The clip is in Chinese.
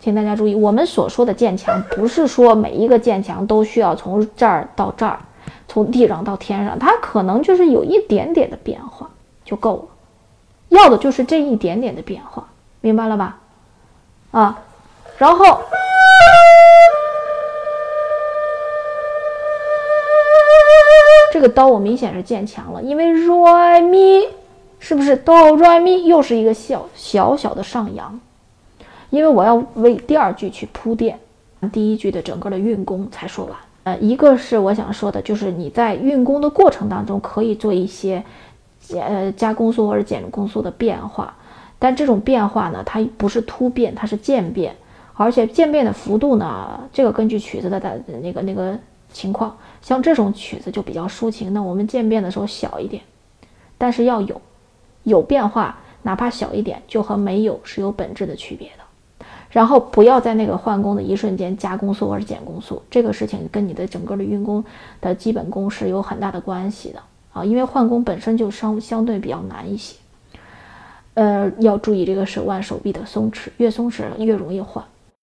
请大家注意，我们所说的渐强，不是说每一个渐强都需要从这儿到这儿，从地上到天上，它可能就是有一点点的变化就够了，要的就是这一点点的变化，明白了吧？啊，然后这个哆我明显是渐强了，因为 re mi 是不是哆 re mi 又是一个小小小的上扬。因为我要为第二句去铺垫，第一句的整个的运功才说完。呃，一个是我想说的，就是你在运功的过程当中可以做一些，呃，加攻速或者减攻速的变化，但这种变化呢，它不是突变，它是渐变，而且渐变的幅度呢，这个根据曲子的的那个那个情况，像这种曲子就比较抒情，那我们渐变的时候小一点，但是要有有变化，哪怕小一点，就和没有是有本质的区别的。然后不要在那个换弓的一瞬间加攻速或者减攻速，这个事情跟你的整个的运弓的基本功是有很大的关系的啊，因为换弓本身就相相对比较难一些，呃，要注意这个手腕手臂的松弛，越松弛越容易换。